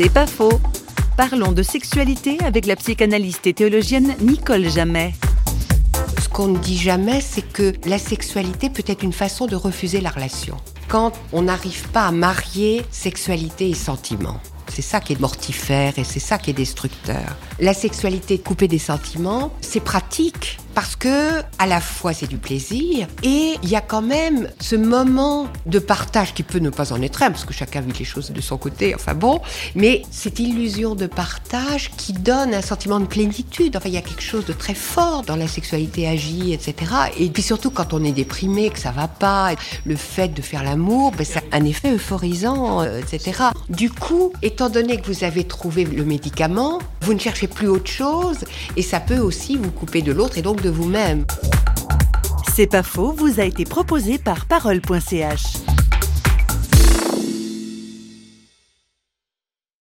C'est pas faux. Parlons de sexualité avec la psychanalyste et théologienne Nicole Jamais. Ce qu'on ne dit jamais, c'est que la sexualité peut être une façon de refuser la relation. Quand on n'arrive pas à marier sexualité et sentiment. C'est ça qui est mortifère et c'est ça qui est destructeur. La sexualité coupée des sentiments, c'est pratique parce que à la fois c'est du plaisir et il y a quand même ce moment de partage qui peut ne pas en être un parce que chacun vit les choses de son côté, enfin bon, mais cette illusion de partage qui donne un sentiment de plénitude. Enfin, il y a quelque chose de très fort dans la sexualité agie, etc. Et puis surtout quand on est déprimé, que ça va pas, le fait de faire l'amour, ben, ça a un effet euphorisant, euh, etc. Du coup, étant donné que vous avez trouvé le médicament, vous ne cherchez plus autre chose et ça peut aussi vous couper de l'autre et donc de vous-même. C'est pas faux, vous a été proposé par parole.ch.